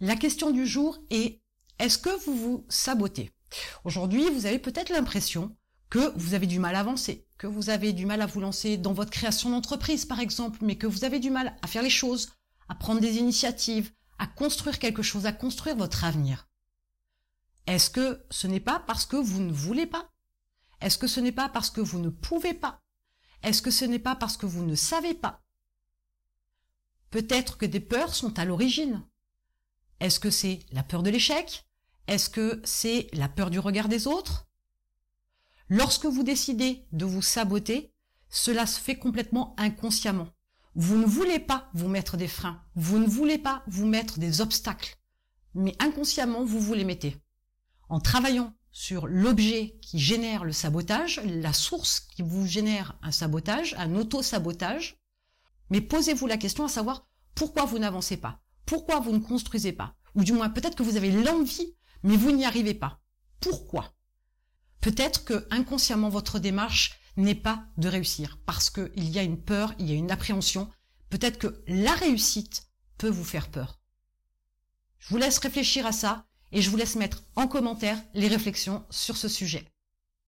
La question du jour est est-ce que vous vous sabotez? Aujourd'hui, vous avez peut-être l'impression que vous avez du mal à avancer, que vous avez du mal à vous lancer dans votre création d'entreprise par exemple, mais que vous avez du mal à faire les choses, à prendre des initiatives, à construire quelque chose, à construire votre avenir. Est-ce que ce n'est pas parce que vous ne voulez pas? Est-ce que ce n'est pas parce que vous ne pouvez pas? Est-ce que ce n'est pas parce que vous ne savez pas? Peut-être que des peurs sont à l'origine. Est-ce que c'est la peur de l'échec? Est-ce que c'est la peur du regard des autres? Lorsque vous décidez de vous saboter, cela se fait complètement inconsciemment. Vous ne voulez pas vous mettre des freins, vous ne voulez pas vous mettre des obstacles, mais inconsciemment vous vous les mettez. En travaillant sur l'objet qui génère le sabotage, la source qui vous génère un sabotage, un auto-sabotage, mais posez-vous la question à savoir pourquoi vous n'avancez pas pourquoi vous ne construisez pas Ou du moins, peut-être que vous avez l'envie, mais vous n'y arrivez pas. Pourquoi Peut-être que inconsciemment votre démarche n'est pas de réussir parce qu'il y a une peur, il y a une appréhension. Peut-être que la réussite peut vous faire peur. Je vous laisse réfléchir à ça et je vous laisse mettre en commentaire les réflexions sur ce sujet.